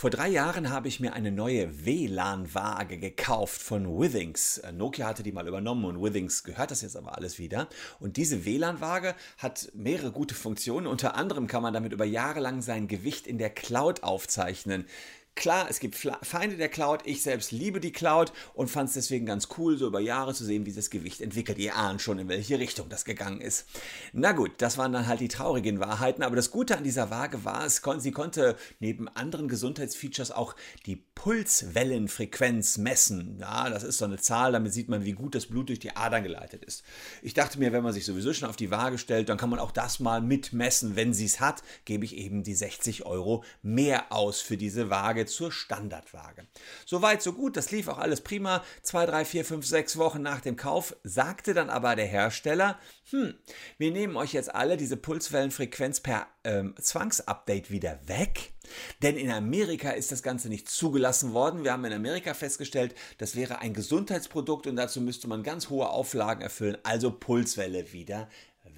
Vor drei Jahren habe ich mir eine neue WLAN-Waage gekauft von Withings. Äh, Nokia hatte die mal übernommen und Withings gehört das jetzt aber alles wieder. Und diese WLAN-Waage hat mehrere gute Funktionen. Unter anderem kann man damit über Jahre lang sein Gewicht in der Cloud aufzeichnen. Klar, es gibt Feinde der Cloud. Ich selbst liebe die Cloud und fand es deswegen ganz cool, so über Jahre zu sehen, wie das Gewicht entwickelt. Ihr ahnt schon, in welche Richtung das gegangen ist. Na gut, das waren dann halt die traurigen Wahrheiten. Aber das Gute an dieser Waage war, es kon sie konnte neben anderen Gesundheitsfeatures auch die Pulswellenfrequenz messen. Ja, das ist so eine Zahl, damit sieht man, wie gut das Blut durch die Adern geleitet ist. Ich dachte mir, wenn man sich sowieso schon auf die Waage stellt, dann kann man auch das mal mitmessen. Wenn sie es hat, gebe ich eben die 60 Euro mehr aus für diese Waage zur Standardwaage. Soweit, so gut, das lief auch alles prima. Zwei, drei, vier, fünf, sechs Wochen nach dem Kauf sagte dann aber der Hersteller, hm, wir nehmen euch jetzt alle diese Pulswellenfrequenz per ähm, Zwangsupdate wieder weg. Denn in Amerika ist das Ganze nicht zugelassen worden. Wir haben in Amerika festgestellt, das wäre ein Gesundheitsprodukt und dazu müsste man ganz hohe Auflagen erfüllen, also Pulswelle wieder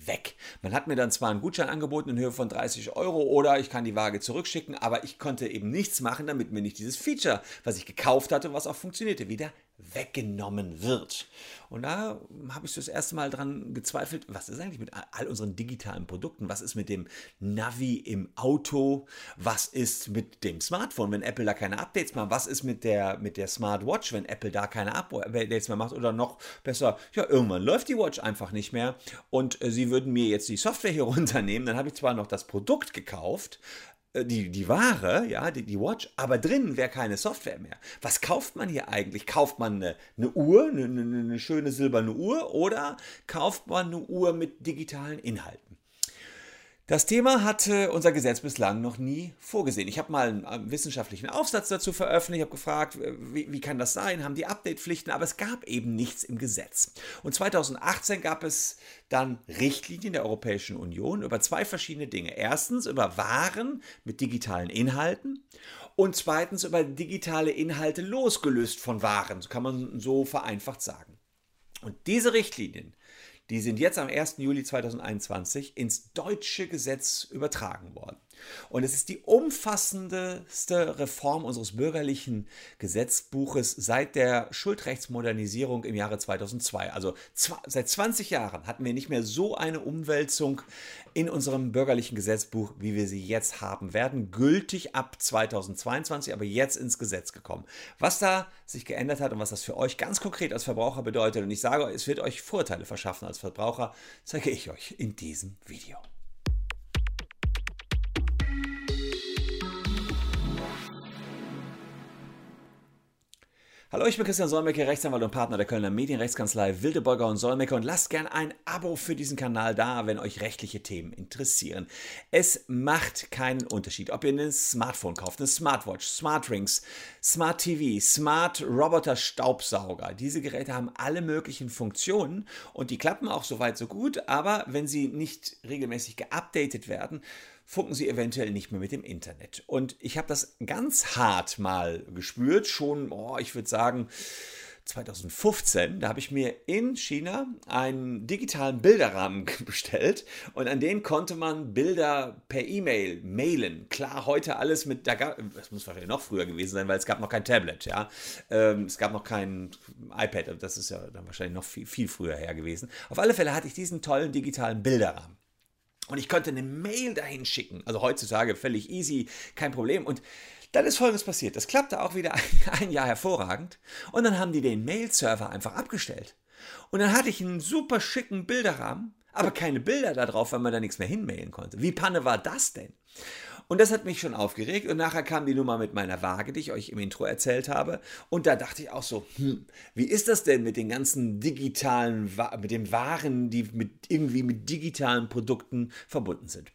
weg. Man hat mir dann zwar einen Gutschein angeboten in Höhe von 30 Euro oder ich kann die Waage zurückschicken, aber ich konnte eben nichts machen, damit mir nicht dieses Feature, was ich gekauft hatte, was auch funktionierte, wieder weggenommen wird. Und da habe ich das erste Mal dran gezweifelt, was ist eigentlich mit all unseren digitalen Produkten? Was ist mit dem Navi im Auto? Was ist mit dem Smartphone, wenn Apple da keine Updates macht? Was ist mit der, mit der Smartwatch, wenn Apple da keine Updates mehr macht? Oder noch besser, ja, irgendwann läuft die Watch einfach nicht mehr und äh, sie würden mir jetzt die Software hier runternehmen. Dann habe ich zwar noch das Produkt gekauft, die, die Ware, ja, die, die Watch, aber drin wäre keine Software mehr. Was kauft man hier eigentlich? Kauft man eine, eine Uhr, eine, eine, eine schöne silberne Uhr oder kauft man eine Uhr mit digitalen Inhalten? Das Thema hatte unser Gesetz bislang noch nie vorgesehen. Ich habe mal einen wissenschaftlichen Aufsatz dazu veröffentlicht, habe gefragt, wie, wie, kann das sein, haben die Update-Pflichten, aber es gab eben nichts im Gesetz. Und 2018 gab es dann Richtlinien der Europäischen Union über zwei verschiedene Dinge. Erstens über Waren mit digitalen Inhalten und zweitens über digitale Inhalte losgelöst von Waren, so kann man so vereinfacht sagen. Und diese Richtlinien die sind jetzt am 1. Juli 2021 ins deutsche Gesetz übertragen worden. Und es ist die umfassendste Reform unseres bürgerlichen Gesetzbuches seit der Schuldrechtsmodernisierung im Jahre 2002. Also seit 20 Jahren hatten wir nicht mehr so eine Umwälzung in unserem bürgerlichen Gesetzbuch, wie wir sie jetzt haben werden. Gültig ab 2022, aber jetzt ins Gesetz gekommen. Was da sich geändert hat und was das für euch ganz konkret als Verbraucher bedeutet, und ich sage, es wird euch Vorteile verschaffen als Verbraucher, zeige ich euch in diesem Video. Hallo, ich bin Christian Solmecke, Rechtsanwalt und Partner der Kölner Medienrechtskanzlei Wildeborger und Solmecke und lasst gern ein Abo für diesen Kanal da, wenn euch rechtliche Themen interessieren. Es macht keinen Unterschied, ob ihr ein Smartphone kauft, eine Smartwatch, Smartrings, Smart TV, Smart Roboter Staubsauger. Diese Geräte haben alle möglichen Funktionen und die klappen auch soweit so gut, aber wenn sie nicht regelmäßig geupdatet werden, funken sie eventuell nicht mehr mit dem Internet. Und ich habe das ganz hart mal gespürt, schon, oh, ich würde sagen, 2015, da habe ich mir in China einen digitalen Bilderrahmen bestellt und an den konnte man Bilder per E-Mail mailen. Klar, heute alles mit, da gab, das muss wahrscheinlich noch früher gewesen sein, weil es gab noch kein Tablet, ja. Ähm, es gab noch kein iPad, das ist ja dann wahrscheinlich noch viel, viel früher her gewesen. Auf alle Fälle hatte ich diesen tollen digitalen Bilderrahmen. Und ich konnte eine Mail dahin schicken. Also heutzutage völlig easy, kein Problem. Und dann ist Folgendes passiert. Das klappte auch wieder ein, ein Jahr hervorragend. Und dann haben die den Mail-Server einfach abgestellt. Und dann hatte ich einen super schicken Bilderrahmen, aber keine Bilder da drauf, weil man da nichts mehr hinmailen konnte. Wie Panne war das denn? Und das hat mich schon aufgeregt. Und nachher kam die Nummer mit meiner Waage, die ich euch im Intro erzählt habe. Und da dachte ich auch so, hm, wie ist das denn mit den ganzen digitalen, mit den Waren, die mit, irgendwie mit digitalen Produkten verbunden sind?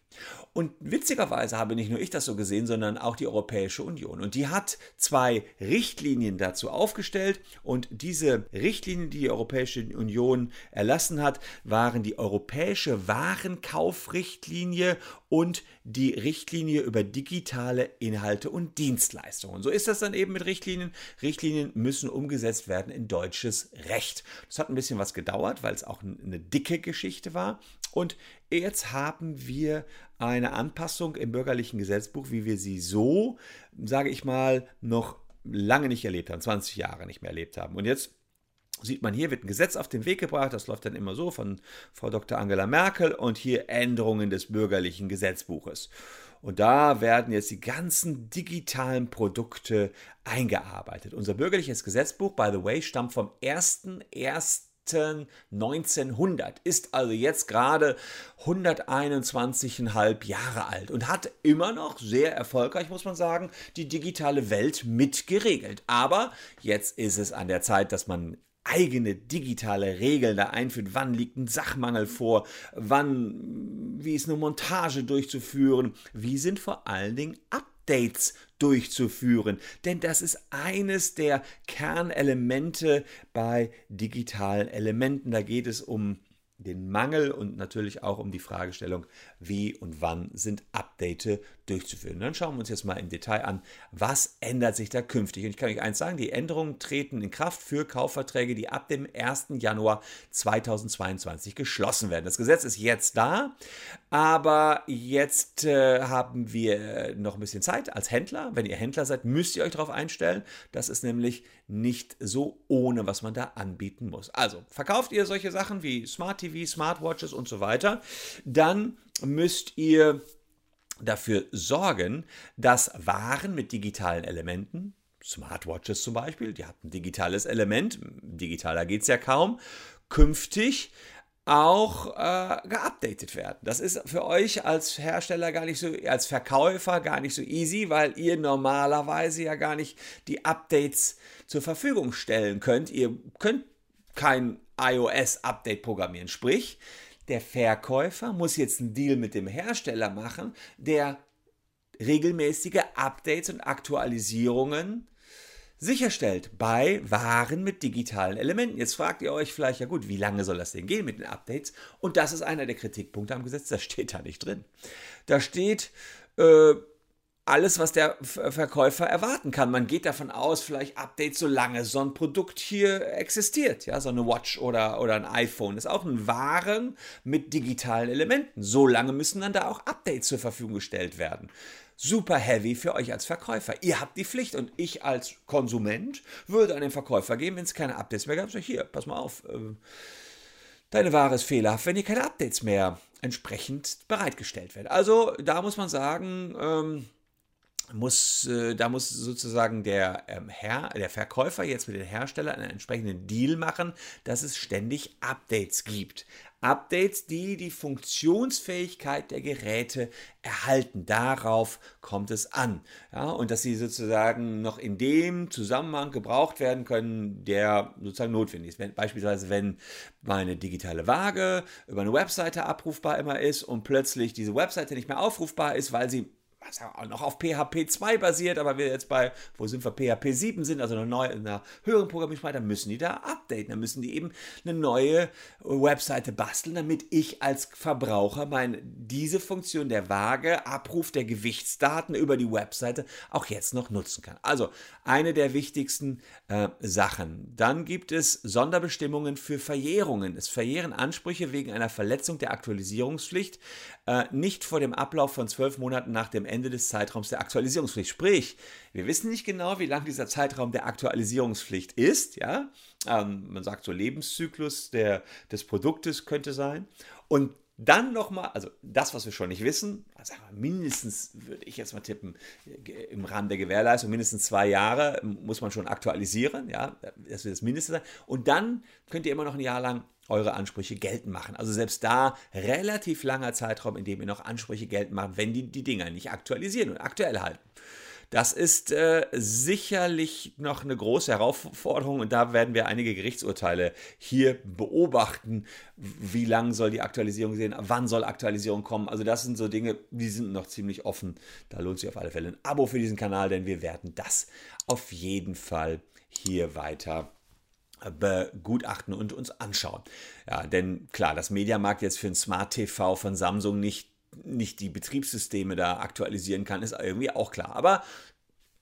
Und witzigerweise habe nicht nur ich das so gesehen, sondern auch die Europäische Union. Und die hat zwei Richtlinien dazu aufgestellt. Und diese Richtlinien, die die Europäische Union erlassen hat, waren die Europäische Warenkaufrichtlinie und die Richtlinie über digitale Inhalte und Dienstleistungen. So ist das dann eben mit Richtlinien. Richtlinien müssen umgesetzt werden in deutsches Recht. Das hat ein bisschen was gedauert, weil es auch eine dicke Geschichte war. Und jetzt haben wir eine Anpassung im bürgerlichen Gesetzbuch, wie wir sie so, sage ich mal, noch lange nicht erlebt haben, 20 Jahre nicht mehr erlebt haben. Und jetzt sieht man hier, wird ein Gesetz auf den Weg gebracht, das läuft dann immer so von Frau Dr. Angela Merkel und hier Änderungen des bürgerlichen Gesetzbuches. Und da werden jetzt die ganzen digitalen Produkte eingearbeitet. Unser bürgerliches Gesetzbuch, by the way, stammt vom 1.1. 1900, ist also jetzt gerade 121,5 Jahre alt und hat immer noch sehr erfolgreich, muss man sagen, die digitale Welt mitgeregelt. Aber jetzt ist es an der Zeit, dass man eigene digitale Regeln da einführt. Wann liegt ein Sachmangel vor? Wann, wie ist eine Montage durchzuführen? Wie sind vor allen Dingen Updates durchzuführen? Denn das ist eines der Kernelemente bei digitalen Elementen. Da geht es um den Mangel und natürlich auch um die Fragestellung, wie und wann sind Updates durchzuführen. Dann schauen wir uns jetzt mal im Detail an, was ändert sich da künftig. Und ich kann euch eins sagen, die Änderungen treten in Kraft für Kaufverträge, die ab dem 1. Januar 2022 geschlossen werden. Das Gesetz ist jetzt da, aber jetzt äh, haben wir noch ein bisschen Zeit als Händler. Wenn ihr Händler seid, müsst ihr euch darauf einstellen. Das ist nämlich nicht so ohne, was man da anbieten muss. Also, verkauft ihr solche Sachen wie Smart TV, Smartwatches und so weiter, dann müsst ihr dafür sorgen, dass Waren mit digitalen Elementen, Smartwatches zum Beispiel, die hat ein digitales Element, digitaler geht es ja kaum, künftig auch äh, geupdatet werden. Das ist für euch als Hersteller gar nicht so, als Verkäufer gar nicht so easy, weil ihr normalerweise ja gar nicht die Updates zur Verfügung stellen könnt. Ihr könnt kein iOS-Update programmieren. Sprich, der Verkäufer muss jetzt einen Deal mit dem Hersteller machen, der regelmäßige Updates und Aktualisierungen sicherstellt bei Waren mit digitalen Elementen. Jetzt fragt ihr euch vielleicht, ja gut, wie lange soll das denn gehen mit den Updates? Und das ist einer der Kritikpunkte am Gesetz, das steht da nicht drin. Da steht, äh, alles, was der Verkäufer erwarten kann. Man geht davon aus, vielleicht Updates, solange so ein Produkt hier existiert. Ja, so eine Watch oder, oder ein iPhone ist auch ein Waren mit digitalen Elementen. Solange müssen dann da auch Updates zur Verfügung gestellt werden. Super heavy für euch als Verkäufer. Ihr habt die Pflicht und ich als Konsument würde an den Verkäufer gehen, wenn es keine Updates mehr gab. Sag, hier, pass mal auf. Äh, deine Ware ist fehlerhaft, wenn ihr keine Updates mehr entsprechend bereitgestellt werden. Also da muss man sagen, ähm, muss, äh, da muss sozusagen der, ähm, Herr, der Verkäufer jetzt mit den Herstellern einen entsprechenden Deal machen, dass es ständig Updates gibt. Updates, die die Funktionsfähigkeit der Geräte erhalten. Darauf kommt es an. Ja, und dass sie sozusagen noch in dem Zusammenhang gebraucht werden können, der sozusagen notwendig ist. Wenn, beispielsweise, wenn meine digitale Waage über eine Webseite abrufbar immer ist und plötzlich diese Webseite nicht mehr aufrufbar ist, weil sie was auch noch auf PHP 2 basiert, aber wir jetzt bei, wo sind wir, PHP 7 sind, also einer, neuen, einer höheren Programmiersprache, dann müssen die da updaten, dann müssen die eben eine neue Webseite basteln, damit ich als Verbraucher meine, diese Funktion der Waage, Abruf der Gewichtsdaten über die Webseite auch jetzt noch nutzen kann. Also eine der wichtigsten äh, Sachen. Dann gibt es Sonderbestimmungen für Verjährungen. Es verjähren Ansprüche wegen einer Verletzung der Aktualisierungspflicht äh, nicht vor dem Ablauf von zwölf Monaten nach dem Ende des Zeitraums der Aktualisierungspflicht. Sprich, wir wissen nicht genau, wie lang dieser Zeitraum der Aktualisierungspflicht ist. Ja? Ähm, man sagt so Lebenszyklus der, des Produktes könnte sein. Und dann nochmal, also das, was wir schon nicht wissen, also mindestens, würde ich jetzt mal tippen, im Rahmen der Gewährleistung, mindestens zwei Jahre muss man schon aktualisieren, ja, das wird das Mindeste sein. Und dann könnt ihr immer noch ein Jahr lang eure Ansprüche geltend machen. Also selbst da relativ langer Zeitraum, in dem ihr noch Ansprüche geltend macht, wenn die die Dinger nicht aktualisieren und aktuell halten. Das ist äh, sicherlich noch eine große Herausforderung und da werden wir einige Gerichtsurteile hier beobachten. Wie lang soll die Aktualisierung sehen? Wann soll Aktualisierung kommen? Also das sind so Dinge, die sind noch ziemlich offen. Da lohnt sich auf alle Fälle ein Abo für diesen Kanal, denn wir werden das auf jeden Fall hier weiter begutachten und uns anschauen. Ja, denn klar, das Mediamarkt jetzt für ein Smart TV von Samsung nicht nicht die Betriebssysteme da aktualisieren kann, ist irgendwie auch klar. Aber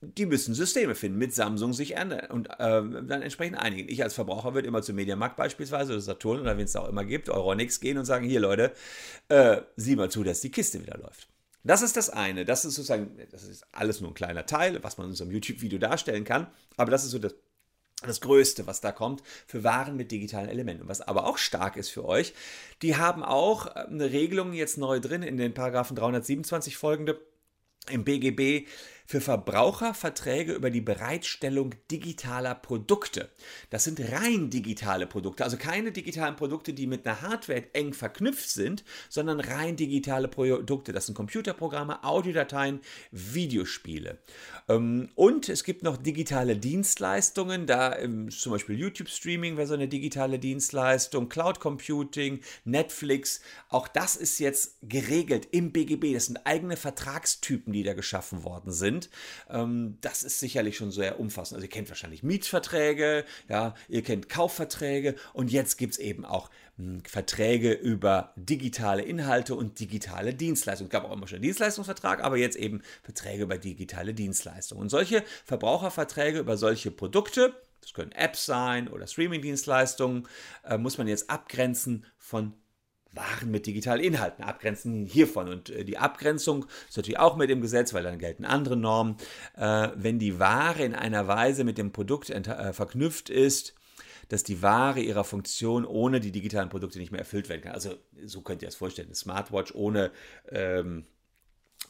die müssen Systeme finden, mit Samsung sich ändern und äh, dann entsprechend einigen. Ich als Verbraucher würde immer zu Mediamarkt beispielsweise oder Saturn oder wen es auch immer gibt, Euronix gehen und sagen, hier Leute, äh, sieh mal zu, dass die Kiste wieder läuft. Das ist das eine. Das ist sozusagen, das ist alles nur ein kleiner Teil, was man in unserem YouTube-Video darstellen kann. Aber das ist so das, das Größte, was da kommt für Waren mit digitalen Elementen. Was aber auch stark ist für euch, die haben auch eine Regelung jetzt neu drin in den Paragraphen 327 folgende im BGB für Verbraucherverträge über die Bereitstellung digitaler Produkte. Das sind rein digitale Produkte, also keine digitalen Produkte, die mit einer Hardware eng verknüpft sind, sondern rein digitale Produkte. Das sind Computerprogramme, Audiodateien, Videospiele. Ähm, und es gibt noch digitale Dienstleistungen, da ähm, zum Beispiel YouTube-Streaming wäre so eine digitale Dienstleistung, Cloud Computing, Netflix. Auch das ist jetzt geregelt im BGB. Das sind eigene Vertragstypen, die da geschaffen worden sind sind. Ähm, das ist sicherlich schon sehr umfassend. Also ihr kennt wahrscheinlich Mietverträge, ja, ihr kennt Kaufverträge und jetzt gibt es eben auch mh, hm, Verträge über digitale Inhalte und digitale Dienstleistungen. Es gab auch immer schon einen Dienstleistungsvertrag, aber jetzt eben Verträge über digitale Dienstleistungen. Und solche Verbraucherverträge über solche Produkte, das können Apps sein oder Streaming-Dienstleistungen, äh, muss man jetzt abgrenzen von waren mit digitalen Inhalten, abgrenzen hiervon. Und äh, die Abgrenzung ist natürlich auch mit dem Gesetz, weil dann gelten andere Normen. Äh, wenn die Ware in einer Weise mit dem Produkt äh, verknüpft ist, dass die Ware ihrer Funktion ohne die digitalen Produkte nicht mehr erfüllt werden kann. Also so könnt ihr es vorstellen, eine Smartwatch ohne ähm,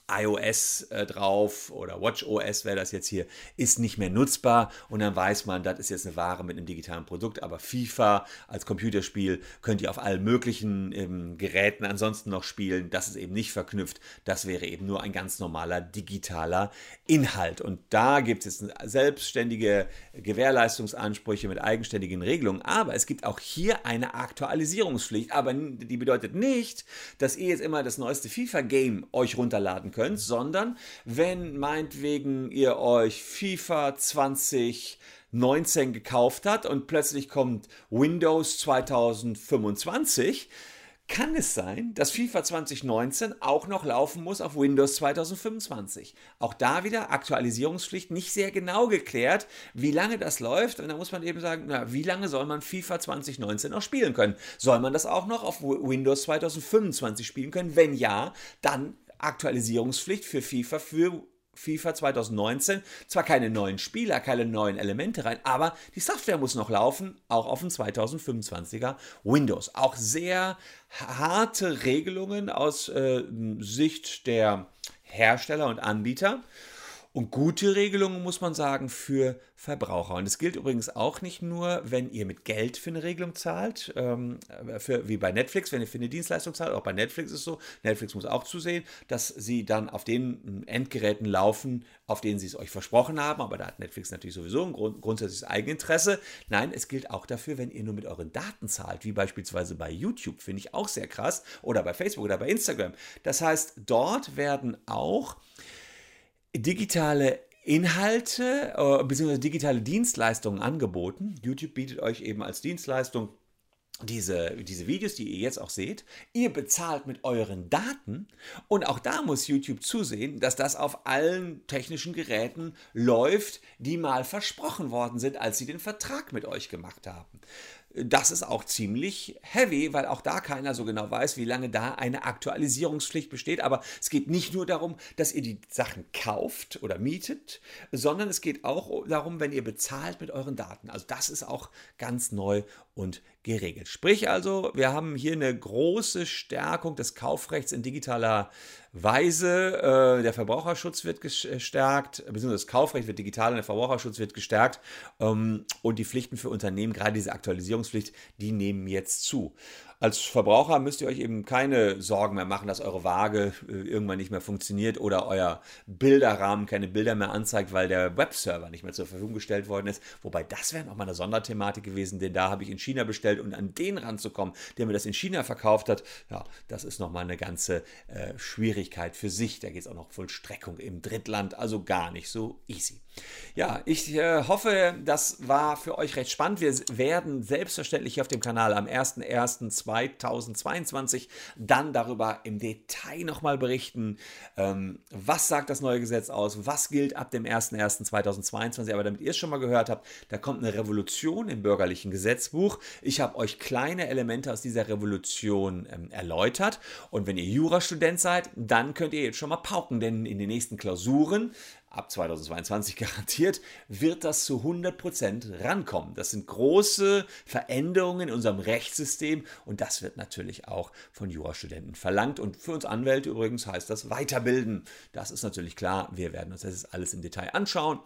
iOS äh, drauf oder WatchOS wäre das jetzt hier, ist nicht mehr nutzbar. Und dann weiß man, das ist jetzt eine Ware mit einem digitalen Produkt, aber FIFA als Computerspiel könnt ihr auf allen möglichen ähm, Geräten ansonsten noch spielen, das ist eben nicht verknüpft, das wäre eben nur ein ganz normaler digitaler Inhalt. Und da gibt es jetzt selbstständige Gewährleistungsansprüche mit eigenständigen Regelungen, aber es gibt auch hier eine Aktualisierungspflicht, aber die bedeutet nicht, dass ihr jetzt immer das neueste FIFA-Game euch runterladen könnt, sondern wenn meinetwegen ihr euch FIFA 2019 gekauft habt und plötzlich kommt Windows 2025, kann es sein, dass FIFA 2019 auch noch laufen muss auf Windows 2025. Auch da wieder Aktualisierungspflicht nicht sehr genau geklärt, wie lange das läuft. Und da muss man eben sagen, na, wie lange soll man FIFA 2019 noch spielen können? Soll man das auch noch auf Windows 2025 spielen können? Wenn ja, dann Aktualisierungspflicht für FIFA für FIFA 2019. Zwar keine neuen Spieler, keine neuen Elemente rein, aber die Software muss noch laufen, auch auf dem 2025er Windows. Auch sehr harte Regelungen aus äh, Sicht der Hersteller und Anbieter. Und gute Regelungen, muss man sagen, für Verbraucher. Und es gilt übrigens auch nicht nur, wenn ihr mit Geld für eine Regelung zahlt, ähm, für, wie bei Netflix, wenn ihr für eine Dienstleistung zahlt. Auch bei Netflix ist es so, Netflix muss auch zusehen, dass sie dann auf den Endgeräten laufen, auf denen sie es euch versprochen haben. Aber da hat Netflix natürlich sowieso ein Grund, grundsätzliches Eigeninteresse. Nein, es gilt auch dafür, wenn ihr nur mit euren Daten zahlt, wie beispielsweise bei YouTube, finde ich auch sehr krass, oder bei Facebook oder bei Instagram. Das heißt, dort werden auch digitale Inhalte äh, bzw. digitale Dienstleistungen angeboten. YouTube bietet euch eben als Dienstleistung diese, diese Videos, die ihr jetzt auch seht, ihr bezahlt mit euren Daten und auch da muss YouTube zusehen, dass das auf allen technischen Geräten läuft, die mal versprochen worden sind, als sie den Vertrag mit euch gemacht haben das ist auch ziemlich heavy, weil auch da keiner so genau weiß, wie lange da eine Aktualisierungspflicht besteht. Aber es geht nicht nur darum, dass ihr die Sachen kauft oder mietet, sondern es geht auch darum, wenn ihr bezahlt mit euren Daten. Also das ist auch ganz neu und geregelt. Sprich also, wir haben hier eine große Stärkung des Kaufrechts in digitaler Weise. Äh, der Verbraucherschutz wird gestärkt, beziehungsweise das Kaufrecht wird digital und der Verbraucherschutz wird gestärkt. Ähm, und die Pflichten für Unternehmen, gerade diese Aktualisierungspflicht, die nehmen jetzt zu. Als Verbraucher müsst ihr euch eben keine Sorgen mehr machen, dass eure Waage äh, irgendwann nicht mehr funktioniert oder euer Bilderrahmen keine Bilder mehr anzeigt, weil der Webserver nicht mehr zur Verfügung gestellt worden ist. Wobei das wäre nochmal eine Sonderthematik gewesen, denn da habe ich in China bestellt und an den ranzukommen, der mir das in China verkauft hat, ja, das ist nochmal eine ganze äh, Schwierigkeit für sich. Da geht es auch noch Vollstreckung im Drittland, also gar nicht so easy. Ja, ich äh, hoffe, das war für euch recht spannend. Wir werden selbstverständlich hier auf dem Kanal am 01.01.2022 dann darüber im Detail nochmal berichten, ähm, was sagt das neue Gesetz aus, was gilt ab dem 01.01.2022. Aber damit ihr es schon mal gehört habt, da kommt eine Revolution im bürgerlichen Gesetzbuch. Ich habe euch kleine Elemente aus dieser Revolution ähm, erläutert. Und wenn ihr Jurastudent seid, dann könnt ihr jetzt schon mal pauken, denn in den nächsten Klausuren ab 2022 garantiert, wird das zu 100% rankommen. Das sind große Veränderungen in unserem Rechtssystem und das wird natürlich auch von Jurastudenten verlangt. Und für uns Anwälte übrigens heißt das weiterbilden. Das ist natürlich klar. Wir werden uns das alles im Detail anschauen.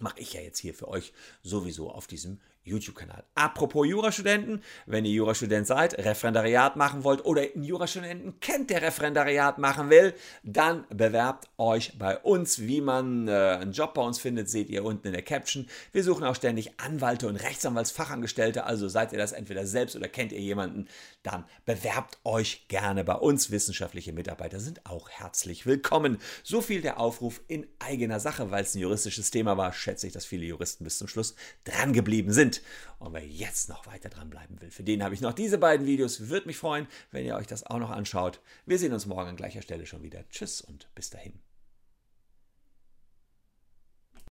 Mache ich ja jetzt hier für euch sowieso auf diesem YouTube-Kanal. Apropos Jurastudenten, wenn ihr Jurastudent seid, Referendariat machen wollt oder einen Jurastudenten kennt, der Referendariat machen will, dann bewerbt euch bei uns. Wie man äh, einen Job bei uns findet, seht ihr unten in der Caption. Wir suchen auch ständig Anwalte und Rechtsanwaltsfachangestellte, also seid ihr das entweder selbst oder kennt ihr jemanden, dann bewerbt euch gerne bei uns. Wissenschaftliche Mitarbeiter sind auch herzlich willkommen. So viel der Aufruf in eigener Sache, weil es ein juristisches Thema war, schätze ich, dass viele Juristen bis zum Schluss dran geblieben sind sind. Und wer jetzt noch weiter dranbleiben will, für den habe ich noch diese beiden Videos. Würde mich freuen, wenn ihr euch das auch noch anschaut. Wir sehen uns morgen an gleicher Stelle schon wieder. Tschüss und bis dahin.